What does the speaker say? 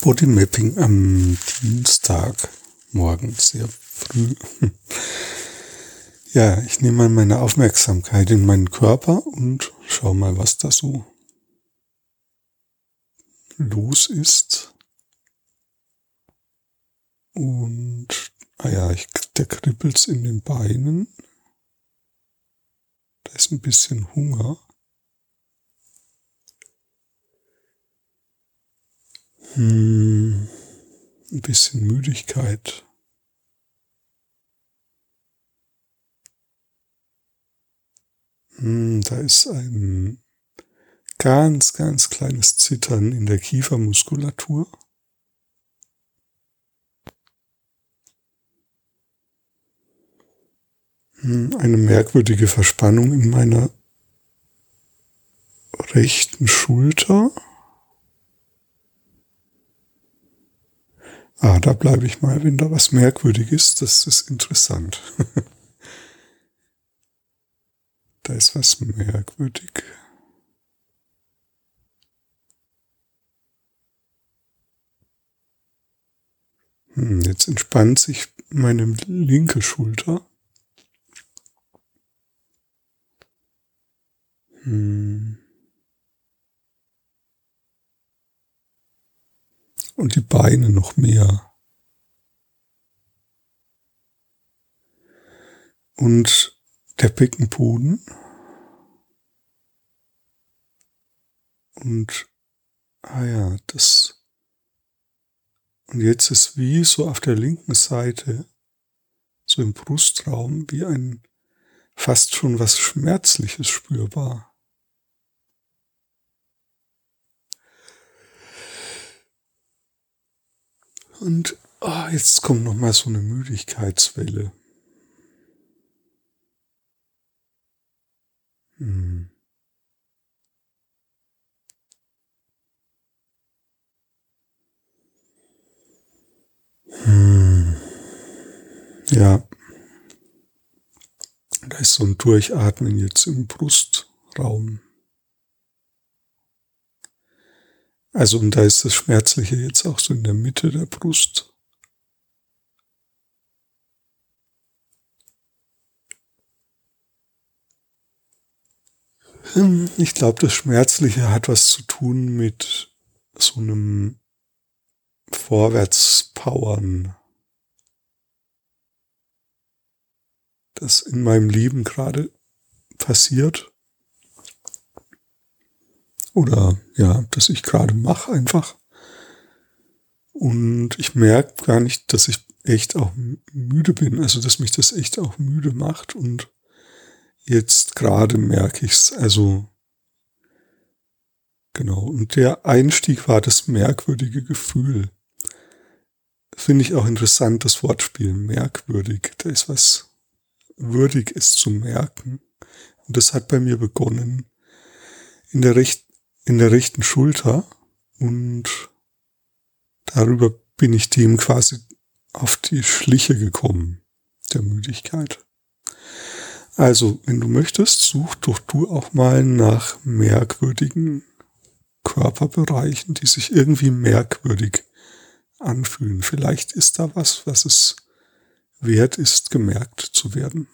Bodymapping am Dienstag morgen sehr früh. Ja, ich nehme mal meine Aufmerksamkeit in meinen Körper und schau mal, was da so los ist. Und, ah ja, ich, der kribbelt's in den Beinen. Da ist ein bisschen Hunger. Hm, ein bisschen Müdigkeit. Hm, da ist ein ganz, ganz kleines Zittern in der Kiefermuskulatur. Hm, eine merkwürdige Verspannung in meiner rechten Schulter. Ah, da bleibe ich mal, wenn da was merkwürdig ist, das ist interessant. da ist was merkwürdig. Hm, jetzt entspannt sich meine linke Schulter. Hm. Und die Beine noch mehr. Und der Beckenboden. Und, ah ja, das, und jetzt ist wie so auf der linken Seite, so im Brustraum, wie ein fast schon was Schmerzliches spürbar. Und oh, jetzt kommt noch mal so eine Müdigkeitswelle. Hm. Hm. Ja. Da ist so ein Durchatmen jetzt im Brustraum. Also und da ist das Schmerzliche jetzt auch so in der Mitte der Brust. Hm, ich glaube, das Schmerzliche hat was zu tun mit so einem Vorwärtspowern, das in meinem Leben gerade passiert. Oder ja, dass ich gerade mache einfach. Und ich merke gar nicht, dass ich echt auch müde bin, also dass mich das echt auch müde macht. Und jetzt gerade merke ich's. Also genau. Und der Einstieg war das merkwürdige Gefühl. Finde ich auch interessant, das Wortspiel merkwürdig. Da ist was würdig ist zu merken. Und das hat bei mir begonnen in der rechten in der rechten Schulter und darüber bin ich dem quasi auf die Schliche gekommen, der Müdigkeit. Also, wenn du möchtest, such doch du auch mal nach merkwürdigen Körperbereichen, die sich irgendwie merkwürdig anfühlen. Vielleicht ist da was, was es wert ist, gemerkt zu werden.